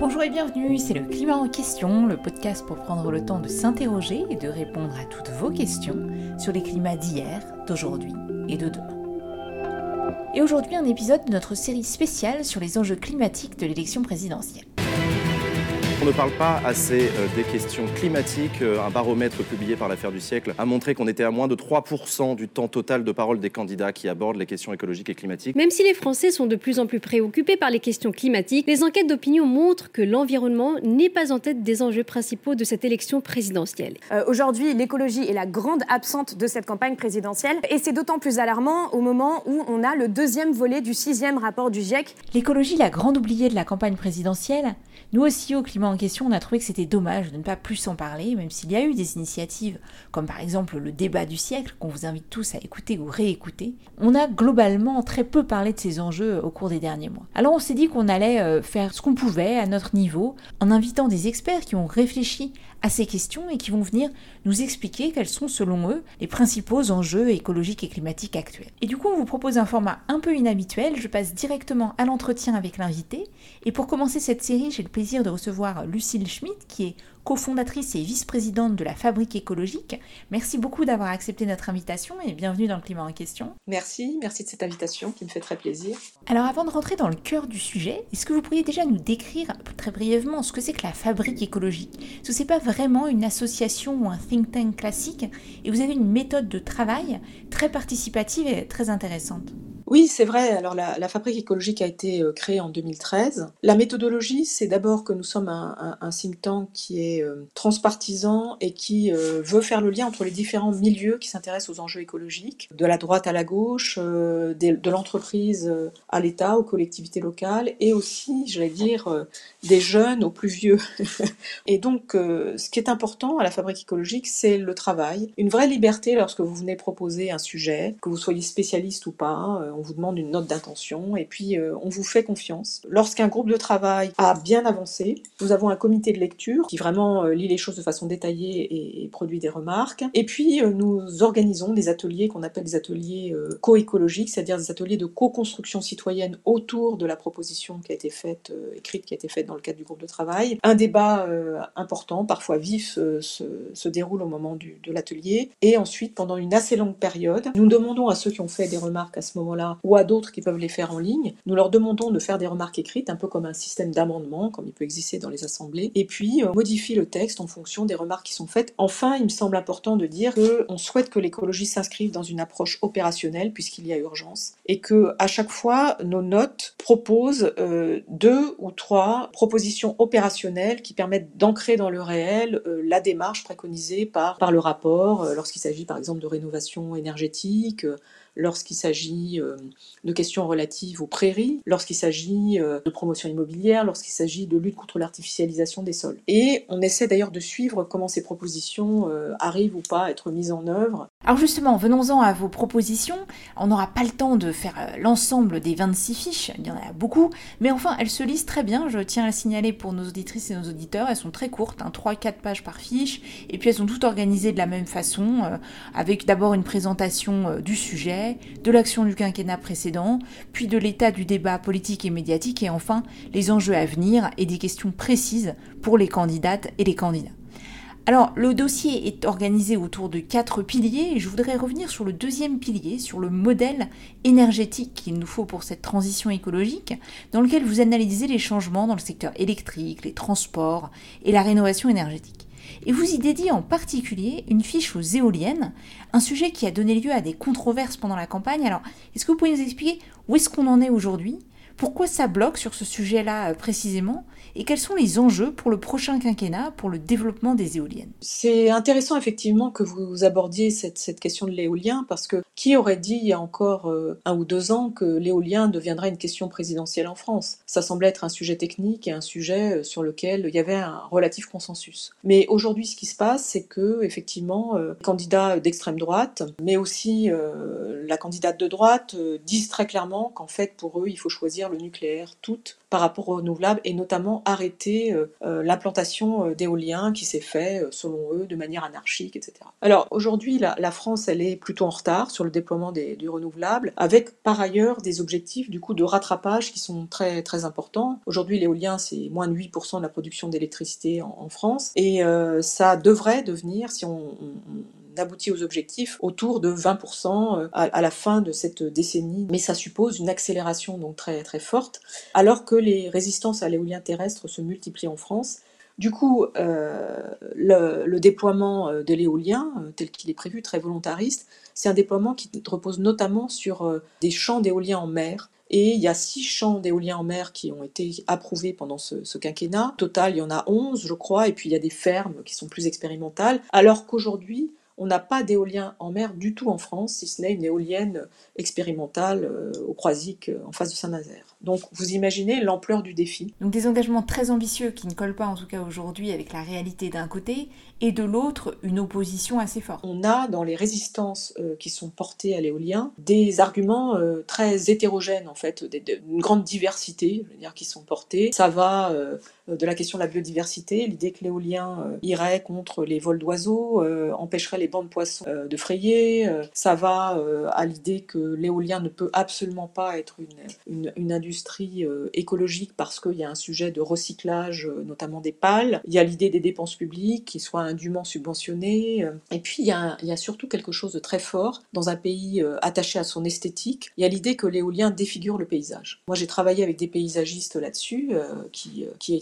Bonjour et bienvenue, c'est le Climat en question, le podcast pour prendre le temps de s'interroger et de répondre à toutes vos questions sur les climats d'hier, d'aujourd'hui et de demain. Et aujourd'hui un épisode de notre série spéciale sur les enjeux climatiques de l'élection présidentielle. On ne parle pas assez euh, des questions climatiques. Euh, un baromètre publié par l'affaire du siècle a montré qu'on était à moins de 3% du temps total de parole des candidats qui abordent les questions écologiques et climatiques. Même si les Français sont de plus en plus préoccupés par les questions climatiques, les enquêtes d'opinion montrent que l'environnement n'est pas en tête des enjeux principaux de cette élection présidentielle. Euh, Aujourd'hui, l'écologie est la grande absente de cette campagne présidentielle et c'est d'autant plus alarmant au moment où on a le deuxième volet du sixième rapport du GIEC. L'écologie, la grande oubliée de la campagne présidentielle, nous aussi au climat en question, on a trouvé que c'était dommage de ne pas plus en parler, même s'il y a eu des initiatives, comme par exemple le débat du siècle, qu'on vous invite tous à écouter ou réécouter. On a globalement très peu parlé de ces enjeux au cours des derniers mois. Alors on s'est dit qu'on allait euh, faire ce qu'on pouvait à notre niveau, en invitant des experts qui ont réfléchi à ces questions et qui vont venir nous expliquer quels sont selon eux les principaux enjeux écologiques et climatiques actuels. Et du coup on vous propose un format un peu inhabituel, je passe directement à l'entretien avec l'invité, et pour commencer cette série j'ai le plaisir de recevoir Lucille Schmidt qui est cofondatrice et vice-présidente de la Fabrique écologique. Merci beaucoup d'avoir accepté notre invitation et bienvenue dans le climat en question. Merci, merci de cette invitation qui me fait très plaisir. Alors avant de rentrer dans le cœur du sujet, est-ce que vous pourriez déjà nous décrire très brièvement ce que c'est que la Fabrique écologique? Parce que c'est pas vraiment une association ou un think tank classique et vous avez une méthode de travail très participative et très intéressante. Oui, c'est vrai. Alors la, fabrique écologique a été euh, créée en 2013. La méthodologie, c'est d'abord que nous sommes un, un, qui est euh, transpartisan et qui euh, veut faire le lien entre les différents milieux qui s'intéressent aux enjeux écologiques, de la droite à la gauche, de, l'entreprise à l'État, aux collectivités locales, et aussi, j'allais dire, des jeunes aux plus vieux. et donc, ce qui est important à la fabrique écologique, c'est le travail, une vraie liberté lorsque vous venez proposer un sujet, que vous soyez spécialiste ou pas vous demande une note d'intention et puis euh, on vous fait confiance. Lorsqu'un groupe de travail a bien avancé, nous avons un comité de lecture qui vraiment euh, lit les choses de façon détaillée et, produit des remarques. Et puis euh, nous organisons des ateliers qu'on appelle des ateliers co-écologiques, c'est-à-dire des ateliers de co-construction citoyenne autour de la proposition qui a été faite, écrite, qui a été faite dans le cadre du groupe de travail. Un débat important, parfois vif, se, déroule au moment de l'atelier. Et ensuite, pendant une assez longue période, nous demandons à ceux qui ont fait des remarques à ce moment-là ou à d'autres qui peuvent les faire en ligne. Nous leur demandons de faire des remarques écrites, un peu comme un système d'amendement, comme il peut exister dans les assemblées, et puis euh, modifie le texte en fonction des remarques qui sont faites. Enfin, il me semble important de dire qu'on souhaite que l'écologie s'inscrive dans une approche opérationnelle, puisqu'il y a urgence, et que à chaque fois, nos notes proposent euh, deux ou trois propositions opérationnelles qui permettent d'ancrer dans le réel euh, la démarche préconisée par, par le rapport, lorsqu'il s'agit par exemple de rénovation énergétique, lorsqu'il s'agit euh, de questions relatives aux prairies, lorsqu'il s'agit euh, de promotion immobilière, lorsqu'il s'agit de lutte contre l'artificialisation des sols. Et on essaie d'ailleurs de suivre comment ces propositions euh, arrivent ou pas à être mises en œuvre. Alors justement, venons-en à vos propositions. On n'aura pas le temps de faire l'ensemble des 26 fiches, il y en a beaucoup, mais enfin elles se lisent très bien, je tiens à le signaler pour nos auditrices et nos auditeurs, elles sont très courtes, hein, 3-4 pages par fiche, et puis elles sont toutes organisées de la même façon, avec d'abord une présentation du sujet, de l'action du quinquennat précédent, puis de l'état du débat politique et médiatique, et enfin les enjeux à venir et des questions précises pour les candidates et les candidats. Alors, le dossier est organisé autour de quatre piliers et je voudrais revenir sur le deuxième pilier, sur le modèle énergétique qu'il nous faut pour cette transition écologique, dans lequel vous analysez les changements dans le secteur électrique, les transports et la rénovation énergétique et vous y dédiez en particulier une fiche aux éoliennes, un sujet qui a donné lieu à des controverses pendant la campagne. Alors, est-ce que vous pouvez nous expliquer où est-ce qu'on en est aujourd'hui? Pourquoi ça bloque sur ce sujet-là euh, précisément et quels sont les enjeux pour le prochain quinquennat pour le développement des éoliennes? C'est intéressant effectivement que vous abordiez cette, question de l'éolien parce que qui aurait dit il y a encore euh, un ou deux ans que l'éolien deviendrait une question présidentielle en France? Ça semblait être un sujet technique et un sujet euh, sur lequel il y avait un relatif consensus. Mais aujourd'hui, ce qui se passe, c'est que effectivement, les candidats d'extrême droite, mais aussi la candidate de droite, euh, disent très clairement qu'en fait, pour eux, il faut choisir le nucléaire, toutes par rapport aux renouvelables, et notamment arrêter l'implantation d'éoliens qui s'est fait, selon eux, de manière anarchique, etc. Alors aujourd'hui, la, France, elle est plutôt en retard sur le déploiement des, du renouvelable, avec par ailleurs des objectifs du coup de rattrapage qui sont très très importants. Aujourd'hui, l'éolien, c'est moins de 8% de la production d'électricité en, France, et ça devrait devenir, si on aboutit aux objectifs autour de 20% euh, à, la fin de cette décennie. Mais ça suppose une accélération donc très, très forte, alors que les résistances à l'éolien terrestre se multiplient en France. Du coup, euh, le, déploiement euh, de l'éolien, tel qu'il est prévu, très volontariste, c'est un déploiement qui repose notamment sur des champs d'éolien en mer. Et il y a six champs d'éolien en mer qui ont été approuvés pendant ce, ce, quinquennat. Total, il y en a 11, je crois, et puis il y a des fermes qui sont plus expérimentales. Alors qu'aujourd'hui, on n'a pas d'éolien en mer du tout en France, si ce n'est une éolienne expérimentale euh, au Croisic euh, en face de Saint-Nazaire. Donc vous imaginez l'ampleur du défi. Donc des engagements très ambitieux qui ne collent pas en tout cas aujourd'hui avec la réalité d'un côté et de l'autre une opposition assez forte. On a dans les résistances euh, qui sont portées à l'éolien des arguments très hétérogènes en fait, une grande diversité, je veux dire, qui sont portés. Ça va de la question de la biodiversité, l'idée que l'éolien irait contre les vols d'oiseaux, empêcherait les bancs de poissons de frayer. ça va à l'idée que l'éolien ne peut absolument pas être une, une, industrie euh, écologique parce qu'il y a un sujet de recyclage, euh, notamment des pales. Il y a l'idée des dépenses publiques qui soient indûment subventionnées. Euh. Et puis il y, a, surtout quelque chose de très fort dans un pays attaché à son esthétique. Il y a l'idée que l'éolien défigure le paysage. Moi j'ai travaillé avec des paysagistes là-dessus qui, qui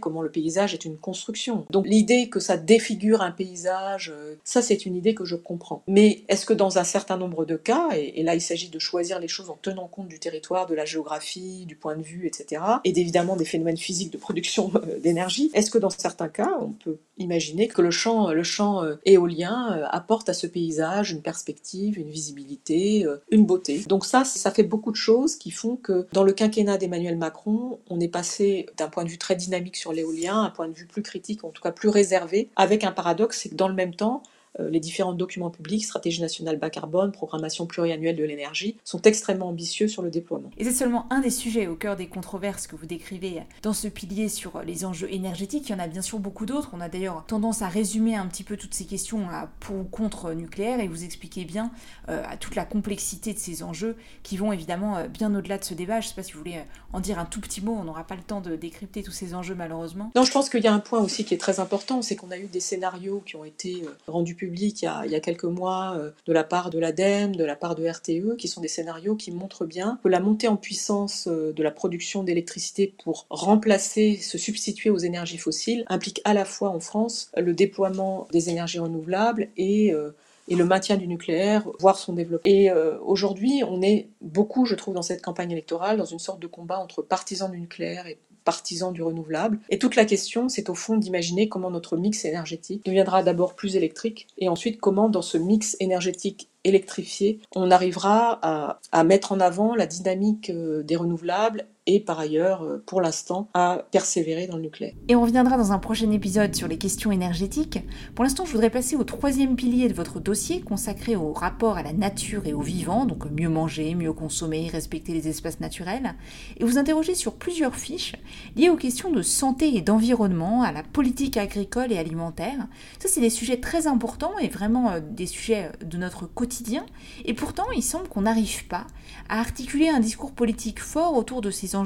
comment le paysage est une construction. Donc l'idée que ça défigure un paysage, ça c'est une idée que je comprends. Mais est-ce que dans un certain nombre de cas, et, là il s'agit de choisir les choses en tenant compte du territoire, de la géographie, du point de vue, etc. Et évidemment des phénomènes physiques de production euh, d'énergie. Est-ce que dans certains cas, on peut imaginer que le champ, le champ euh, éolien euh, apporte à ce paysage une perspective, une visibilité, une beauté? Donc ça, ça fait beaucoup de choses qui font que dans le quinquennat d'Emmanuel Macron, on est passé d'un point de vue très dynamique sur l'éolien un point de vue plus critique, en tout cas plus réservé, avec un paradoxe, c'est que dans le même temps, les différents documents publics, stratégie nationale bas carbone, programmation pluriannuelle de l'énergie, sont extrêmement ambitieux sur le déploiement. Et c'est seulement un des sujets au cœur des controverses que vous décrivez dans ce pilier sur les enjeux énergétiques. Il y en a bien sûr beaucoup d'autres. On a d'ailleurs tendance à résumer un petit peu toutes ces questions à pour ou contre nucléaire et vous expliquez bien euh, toute la complexité de ces enjeux qui vont évidemment euh, bien au-delà de ce débat. Je ne sais pas si vous voulez en dire un tout petit mot. On n'aura pas le temps de décrypter tous ces enjeux malheureusement. Non, je pense qu'il y a un point aussi qui est très important, c'est qu'on a eu des scénarios qui ont été rendus public il y a, quelques mois euh, de la part de l'ADEME, de la part de RTE, qui sont des scénarios qui montrent bien que la montée en puissance euh, de la production d'électricité pour remplacer, se substituer aux énergies fossiles implique à la fois en France le déploiement des énergies renouvelables et euh, et le maintien du nucléaire, voire son développement. Et aujourd'hui, on est beaucoup, je trouve, dans cette campagne électorale, dans une sorte de combat entre partisans du nucléaire et partisans du renouvelable. Et toute la question, c'est au fond d'imaginer comment notre mix énergétique deviendra d'abord plus électrique et ensuite comment dans ce mix énergétique électrifié, on arrivera à, à mettre en avant la dynamique euh, des renouvelables par ailleurs, euh, pour l'instant, à persévérer dans le nucléaire. Et on reviendra dans un prochain épisode sur les questions énergétiques. Pour l'instant, je voudrais passer au troisième pilier de votre dossier consacré au rapport à la nature et au vivant, donc mieux manger, mieux consommer, respecter les espaces naturels, et vous interroger sur plusieurs fiches liées aux questions de santé et d'environnement, à la politique agricole et alimentaire. Ça, c'est des sujets très importants et vraiment euh, des sujets de notre quotidien, et pourtant, il semble qu'on n'arrive pas à articuler un discours politique fort autour de ces enjeux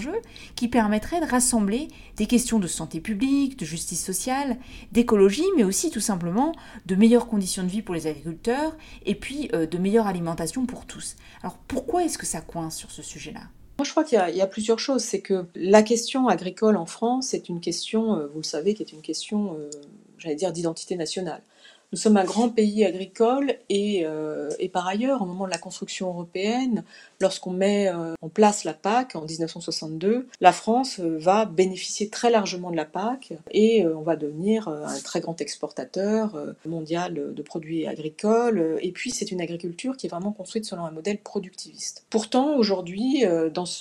qui permettraient de rassembler des questions de santé publique, de justice sociale, d'écologie, mais aussi tout simplement de meilleures conditions de vie pour les agriculteurs et puis euh, de meilleure alimentation pour tous. Alors pourquoi est-ce que ça coince sur ce sujet-là? Moi, je crois qu'il y, a plusieurs choses. C'est que la question agricole en France est une question, euh, vous le savez, qui est une question, euh, j'allais dire, d'identité nationale. Nous sommes un grand pays agricole et, et, par ailleurs, au moment de la construction européenne, lorsqu'on met euh, en place la PAC en 1962, la France euh, va bénéficier très largement de la PAC et euh, on va devenir un très grand exportateur mondial de produits agricoles. Et puis c'est une agriculture qui est vraiment construite selon un modèle productiviste. Pourtant, aujourd'hui,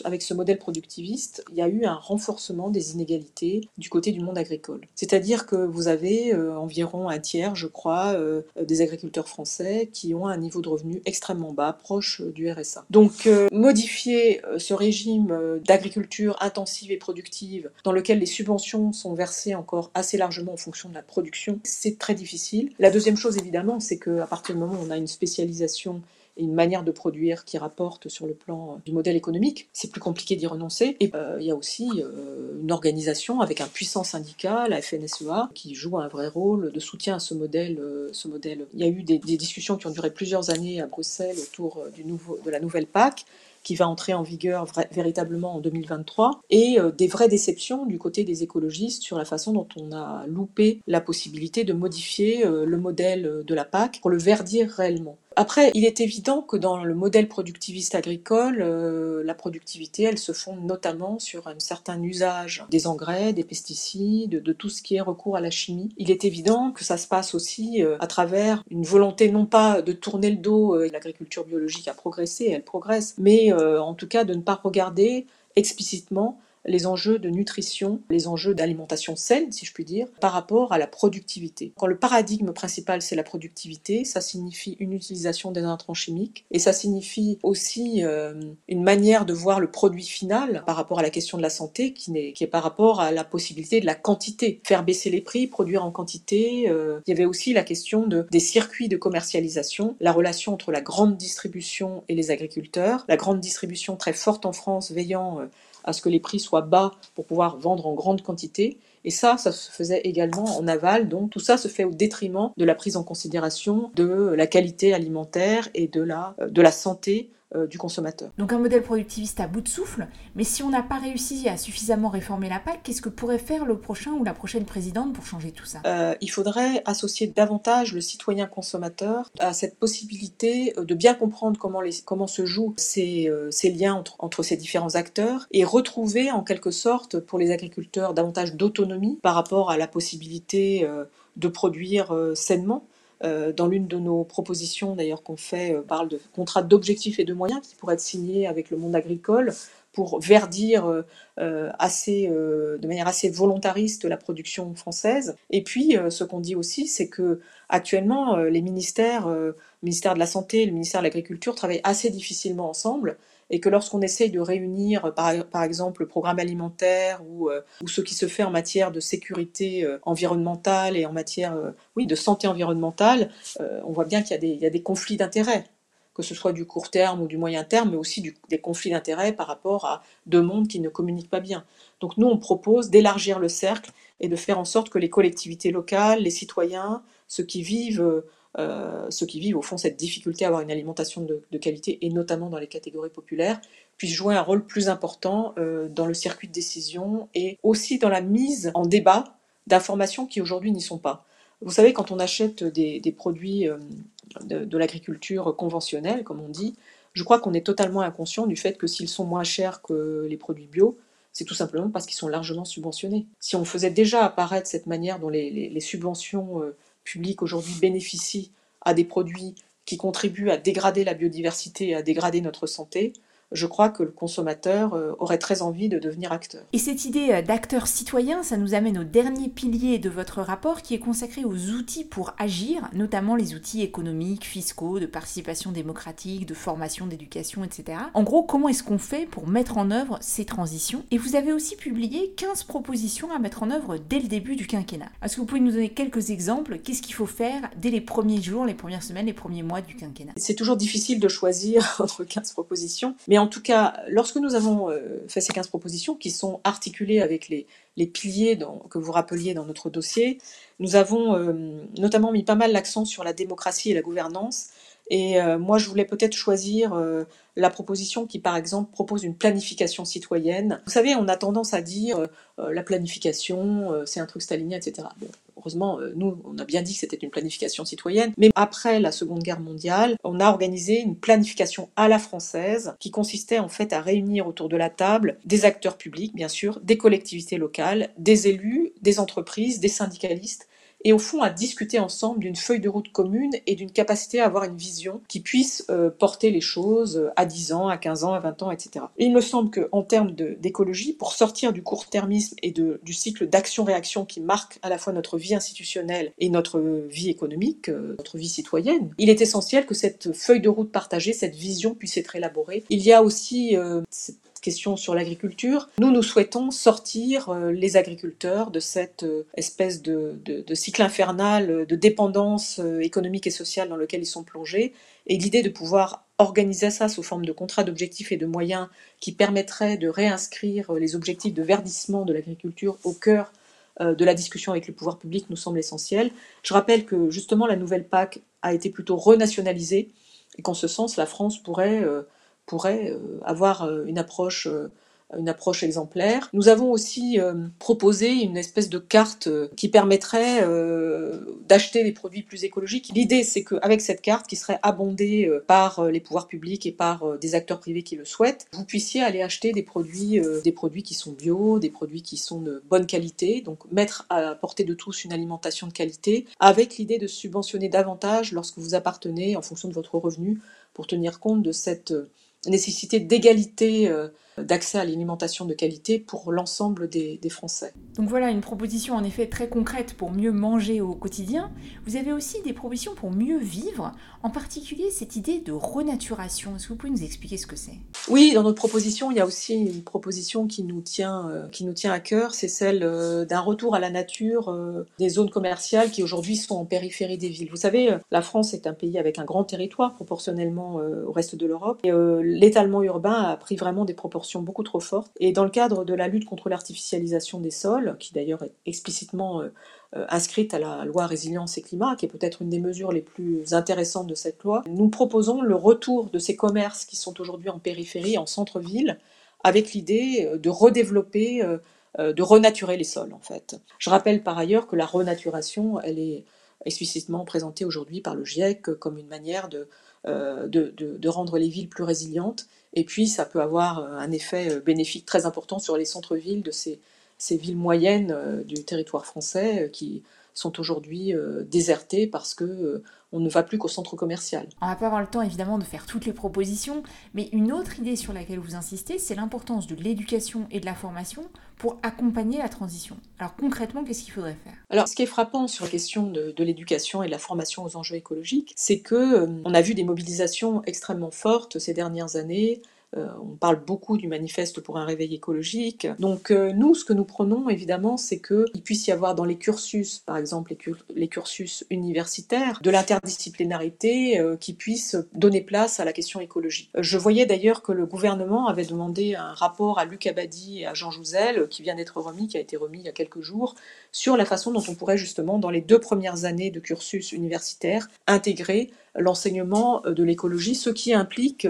avec ce modèle productiviste, il y a eu un renforcement des inégalités du côté du monde agricole. C'est-à-dire que vous avez environ un tiers, je crois, des agriculteurs français qui ont un niveau de revenu extrêmement bas, proche du RSA. Donc modifier ce régime d'agriculture intensive et productive dans lequel les subventions sont versées encore assez largement en fonction de la production, c'est très difficile. La deuxième chose évidemment, c'est qu'à partir du moment où on a une spécialisation une manière de produire qui rapporte sur le plan du modèle économique, c'est plus compliqué d'y renoncer. Et euh, il y a aussi euh, une organisation avec un puissant syndicat, la FNSEA, qui joue un vrai rôle de soutien à ce modèle. Euh, ce modèle. Il y a eu des, discussions qui ont duré plusieurs années à Bruxelles autour de la nouvelle PAC qui va entrer en vigueur véritablement en 2023, et euh, des vraies déceptions du côté des écologistes sur la façon dont on a loupé la possibilité de modifier euh, le modèle de la PAC pour le verdir réellement. Après, il est évident que dans le modèle productiviste agricole, euh, la productivité, elle se fonde notamment sur un certain usage des engrais, des pesticides, de tout ce qui est recours à la chimie. Il est évident que ça se passe aussi à travers une volonté non pas de tourner le dos, l'agriculture biologique a progressé, elle progresse, mais euh, en tout cas de ne pas regarder explicitement les enjeux de nutrition, les enjeux d'alimentation saine, si je puis dire, par rapport à la productivité. Quand le paradigme principal c'est la productivité, ça signifie une utilisation des intrants chimiques et ça signifie aussi euh, une manière de voir le produit final par rapport à la question de la santé qui est, par rapport à la possibilité de la quantité. Faire baisser les prix, produire en quantité. Euh, il y avait aussi la question de, des circuits de commercialisation, la relation entre la grande distribution et les agriculteurs, la grande distribution très forte en France veillant euh, à ce que les prix soient bas pour pouvoir vendre en grande quantité. Et ça, ça se faisait également en aval. Donc tout ça se fait au détriment de la prise en considération de la qualité alimentaire et de la, de la santé euh, du consommateur. Donc un modèle productiviste à bout de souffle, mais si on n'a pas réussi à suffisamment réformer la PAC, qu'est-ce que pourrait faire le prochain ou la prochaine présidente pour changer tout ça? Euh, Il faudrait associer davantage le citoyen consommateur à cette possibilité euh, de bien comprendre comment, les, comment se jouent ces, ces liens entre, entre, ces différents acteurs et retrouver en quelque sorte pour les agriculteurs davantage d'autonomie par rapport à la possibilité de produire sainement euh, dans l'une de nos propositions d'ailleurs qu'on fait, euh, parle de contrat d'objectifs et de moyens qui pourraient être signés avec le monde agricole pour verdir euh, assez, de manière assez volontariste la production française. Et puis, ce qu'on dit aussi, c'est que actuellement, les ministères, le ministère de la Santé et le ministère de l'Agriculture travaillent assez difficilement ensemble et que lorsqu'on essaye de réunir, par, par, exemple, le programme alimentaire ou, euh, ou, ce qui se fait en matière de sécurité euh, environnementale et en matière euh, oui, de santé environnementale, on voit bien qu'il y, a des conflits d'intérêts, que ce soit du court terme ou du moyen terme, mais aussi des conflits d'intérêts par rapport à deux mondes qui ne communiquent pas bien. Donc nous, on propose d'élargir le cercle et de faire en sorte que les collectivités locales, les citoyens, ceux qui vivent euh, ceux qui vivent au fond cette difficulté à avoir une alimentation de, qualité, et notamment dans les catégories populaires, puissent jouer un rôle plus important euh, dans le circuit de décision et aussi dans la mise en débat d'informations qui aujourd'hui n'y sont pas. Vous savez, quand on achète des, produits euh, de, l'agriculture conventionnelle, comme on dit, je crois qu'on est totalement inconscient du fait que s'ils sont moins chers que les produits bio, c'est tout simplement parce qu'ils sont largement subventionnés. Si on faisait déjà apparaître cette manière dont les subventions public aujourd'hui bénéficie à des produits qui contribuent à dégrader la biodiversité et à dégrader notre santé, je crois que le consommateur euh, aurait très envie de devenir acteur. Et cette idée euh, d'acteur citoyen, ça nous amène au dernier pilier de votre rapport qui est consacré aux outils pour agir, notamment les outils économiques, fiscaux, de participation démocratique, de formation, d'éducation, etc. En gros, comment est-ce qu'on fait pour mettre en œuvre ces transitions? Et vous avez aussi publié 15 propositions à mettre en œuvre dès le début du quinquennat. Est-ce que vous pouvez nous donner quelques exemples? Qu'est-ce qu'il faut faire dès les premiers jours, les premières semaines, les premiers mois du quinquennat? C'est toujours difficile de choisir entre 15 propositions, mais en tout cas, lorsque nous avons euh, fait ces 15 propositions qui sont articulées avec les, piliers que vous rappeliez dans notre dossier, nous avons euh, notamment mis pas mal l'accent sur la démocratie et la gouvernance. Et euh, moi, je voulais peut-être choisir la proposition qui, par exemple, propose une planification citoyenne. Vous savez, on a tendance à dire la planification, c'est un truc stalinien, etc. Heureusement, euh, nous, on a bien dit que c'était une planification citoyenne, mais après la Seconde Guerre mondiale, on a organisé une planification à la française qui consistait en fait à réunir autour de la table des acteurs publics, bien sûr, des collectivités locales, des élus, des entreprises, des syndicalistes, et au fond à discuter ensemble d'une feuille de route commune et d'une capacité à avoir une vision qui puisse euh, porter les choses à 10 ans, à 15 ans, à 20 ans, etc. il me semble qu'en termes d'écologie, pour sortir du court-termisme et du cycle d'action-réaction qui marque à la fois notre vie institutionnelle et notre vie économique, euh, notre vie citoyenne, il est essentiel que cette feuille de route partagée, cette vision puisse être élaborée. Il y a aussi euh, question sur l'agriculture. Nous, nous souhaitons sortir euh, les agriculteurs de cette euh, espèce de, cycle infernal de dépendance euh, économique et sociale dans lequel ils sont plongés. Et l'idée de pouvoir organiser ça sous forme de contrats d'objectifs et de moyens qui permettraient de réinscrire les objectifs de verdissement de l'agriculture au cœur de la discussion avec le pouvoir public nous semble essentiel. Je rappelle que justement la nouvelle PAC a été plutôt renationalisée et qu'en ce sens la France pourrait pourrait euh, avoir euh, une approche euh, une approche exemplaire. Nous avons aussi proposé une espèce de carte qui permettrait d'acheter des produits plus écologiques. L'idée, c'est qu'avec cette carte, qui serait abondée par les pouvoirs publics et par des acteurs privés qui le souhaitent, vous puissiez aller acheter des produits, des produits qui sont bio, des produits qui sont de bonne qualité, donc mettre à portée de tous une alimentation de qualité, avec l'idée de subventionner davantage lorsque vous appartenez, en fonction de votre revenu, pour tenir compte de cette nécessité d'égalité euh, d'accès à l'alimentation de qualité pour l'ensemble des, Français. Donc voilà une proposition en effet très concrète pour mieux manger au quotidien. Vous avez aussi des propositions pour mieux vivre, en particulier cette idée de renaturation. Est-ce que vous pouvez nous expliquer ce que c'est? Oui, dans notre proposition, il y a aussi une proposition qui nous tient, euh, qui nous tient à cœur, c'est celle euh, d'un retour à la nature euh, des zones commerciales qui aujourd'hui sont en périphérie des villes. Vous savez, la France est un pays avec un grand territoire proportionnellement au reste de l'Europe et l'étalement urbain a pris vraiment des proportions beaucoup trop forte. Et dans le cadre de la lutte contre l'artificialisation des sols, qui d'ailleurs est explicitement euh, euh, inscrite à la loi résilience et climat, qui est peut-être une des mesures les plus intéressantes de cette loi, nous proposons le retour de ces commerces qui sont aujourd'hui en périphérie, en centre-ville, avec l'idée euh, de redévelopper, de renaturer les sols en fait. Je rappelle par ailleurs que la renaturation, elle est explicitement présentée aujourd'hui par le GIEC comme une manière de, de, de, rendre les villes plus résilientes. Et puis, ça peut avoir euh, un effet euh, bénéfique très important sur les centres-villes de ces, ces, villes moyennes euh, du territoire français qui sont aujourd'hui désertées parce que on ne va plus qu'au centre commercial. On va pas avoir le temps évidemment de faire toutes les propositions, mais une autre idée sur laquelle vous insistez, c'est l'importance de l'éducation et de la formation pour accompagner la transition. Alors concrètement, qu'est-ce qu'il faudrait faire? Alors ce qui est frappant sur la question de, l'éducation et de la formation aux enjeux écologiques, c'est que euh, on a vu des mobilisations extrêmement fortes ces dernières années on parle beaucoup du manifeste pour un réveil écologique. Donc euh, nous, ce que nous prenons évidemment, c'est qu'il puisse y avoir dans les cursus, par exemple les, cursus universitaires, de l'interdisciplinarité euh, qui puisse donner place à la question écologique. Je voyais d'ailleurs que le gouvernement avait demandé un rapport à Luc Abadi et à Jean Jouzel, qui vient d'être remis, qui a été remis il y a quelques jours, sur la façon dont on pourrait justement, dans les deux premières années de cursus universitaire, intégrer l'enseignement de l'écologie, ce qui implique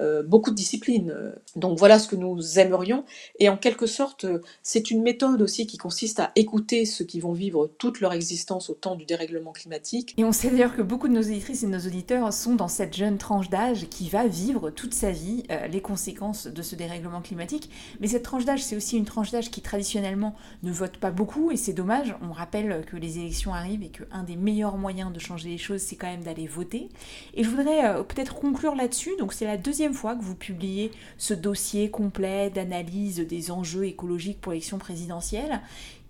euh, beaucoup de disciplines. Donc voilà ce que nous aimerions. Et en quelque sorte, c'est une méthode aussi qui consiste à écouter ceux qui vont vivre toute leur existence au temps du dérèglement climatique. Et on sait d'ailleurs que beaucoup de nos auditrices et de nos auditeurs sont dans cette jeune tranche d'âge qui va vivre toute sa vie euh, les conséquences de ce dérèglement climatique. Mais cette tranche d'âge, c'est aussi une tranche d'âge qui traditionnellement ne vote pas beaucoup et c'est dommage. On rappelle que les élections arrivent et qu'un des meilleurs moyens de changer les choses, c'est quand même d'aller voter. Et je voudrais euh, peut-être conclure là-dessus. Donc c'est la deuxième fois que vous publiez ce dossier complet d'analyse des enjeux écologiques pour l'élection présidentielle.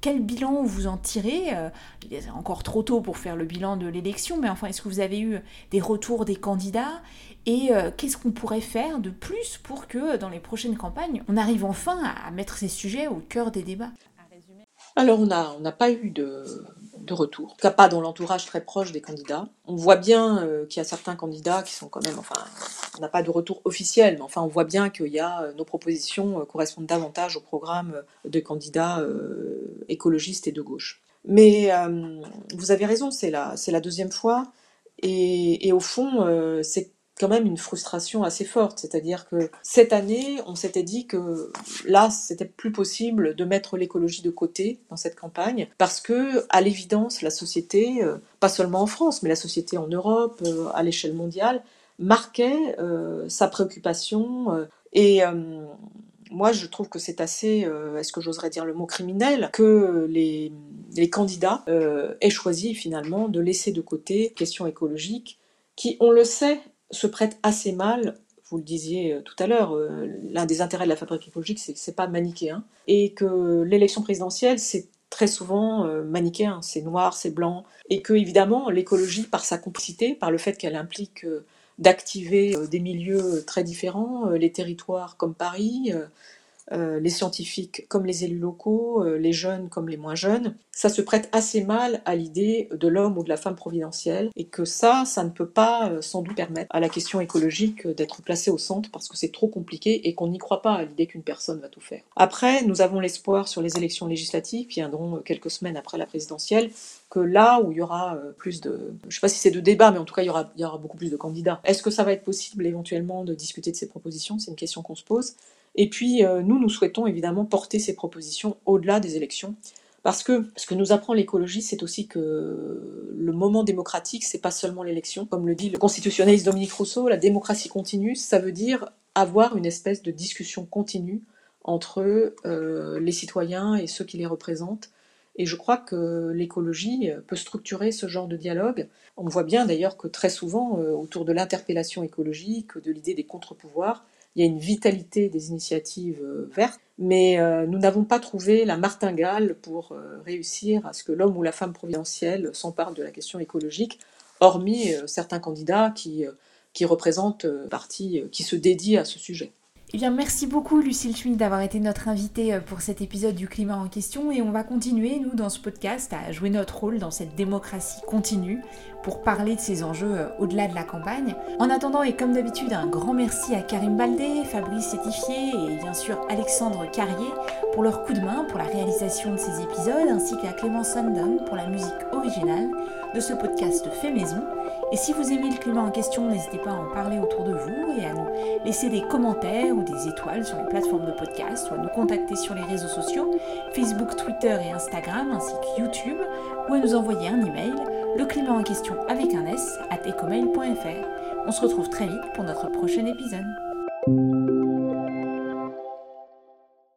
Quel bilan vous en tirez euh, Il est encore trop tôt pour faire le bilan de l'élection, mais enfin, est-ce que vous avez eu des retours des candidats Et euh, qu'est-ce qu'on pourrait faire de plus pour que dans les prochaines campagnes, on arrive enfin à mettre ces sujets au cœur des débats? Alors, on n'a pas eu de, retour. En tout cas, pas dans l'entourage très proche des candidats. On voit bien euh, qu'il y a certains candidats qui sont quand même, enfin, on n'a pas de retour officiel, mais enfin, on voit bien a euh, nos propositions euh, correspondent davantage au programme de candidats écologistes et de gauche. Mais vous avez raison, c'est la, deuxième fois. Et au fond, c'est quand même une frustration assez forte. C'est-à-dire que cette année, on s'était dit que là, c'était plus possible de mettre l'écologie de côté dans cette campagne, parce que, à l'évidence, la société, euh, pas seulement en France, mais la société en Europe, euh, à l'échelle mondiale, marquait euh, sa préoccupation et moi, je trouve que c'est assez, est-ce que j'oserais dire le mot criminel, que les, candidats aient choisi finalement de laisser de côté questions écologiques qui, on le sait, se prêtent assez mal. Vous le disiez euh, tout à l'heure, l'un des intérêts de la fabrique écologique, c'est que c'est pas manichéen, et que l'élection présidentielle, c'est très souvent manichéen, c'est noir, c'est blanc, et que évidemment l'écologie, par sa complexité, par le fait qu'elle implique d'activer des milieux très différents, les territoires comme Paris, euh, les scientifiques comme les élus locaux, euh, les jeunes comme les moins jeunes, ça se prête assez mal à l'idée de l'homme ou de la femme providentielle, et que ça, ça ne peut pas euh, sans doute permettre à la question écologique d'être placée au centre parce que c'est trop compliqué et qu'on n'y croit pas à l'idée qu'une personne va tout faire. Après, nous avons l'espoir sur les élections législatives qui viendront quelques semaines après la présidentielle que là où il y aura plus de, je ne sais pas si c'est de débat, mais en tout cas il y, aura, il y aura beaucoup plus de candidats. Est-ce que ça va être possible éventuellement de discuter de ces propositions? C'est une question qu'on se pose. Et puis, euh, nous, nous souhaitons évidemment porter ces propositions au-delà des élections. Parce que ce que nous apprend l'écologie, c'est aussi que le moment démocratique, c'est pas seulement l'élection. Comme le dit le constitutionnaliste Dominique Rousseau, la démocratie continue, ça veut dire avoir une espèce de discussion continue entre euh, les citoyens et ceux qui les représentent. Et je crois que l'écologie peut structurer ce genre de dialogue. On voit bien d'ailleurs que très souvent, euh, autour de l'interpellation écologique, de l'idée des contre-pouvoirs, il y a une vitalité des initiatives euh, vertes, mais euh, nous n'avons pas trouvé la martingale pour euh, réussir à ce que l'homme ou la femme providentielle s'empare de la question écologique, hormis certains candidats qui, qui représentent partis qui se dédient à ce sujet. Eh bien, merci beaucoup Lucille Schmitt d'avoir été notre invitée euh, pour cet épisode du climat en question et on va continuer, nous, dans ce podcast, à jouer notre rôle dans cette démocratie continue pour parler de ces enjeux euh, au-delà de la campagne. En attendant, et comme d'habitude, un grand merci à Karim Baldé, Fabrice Sétifié et bien sûr Alexandre Carrier pour leur coup de main pour la réalisation de ces épisodes, ainsi qu'à Clément Sandon pour la musique originale de ce podcast fait maison. Et si vous aimez le climat en question, n'hésitez pas à en parler autour de vous et à nous laisser des commentaires ou des étoiles sur les plateformes de podcast ou à nous contacter sur les réseaux sociaux, Facebook, Twitter et Instagram, ainsi que YouTube, ou à nous envoyer un email, le climat en question avec un S, at ecomail.fr. On se retrouve très vite pour notre prochain épisode.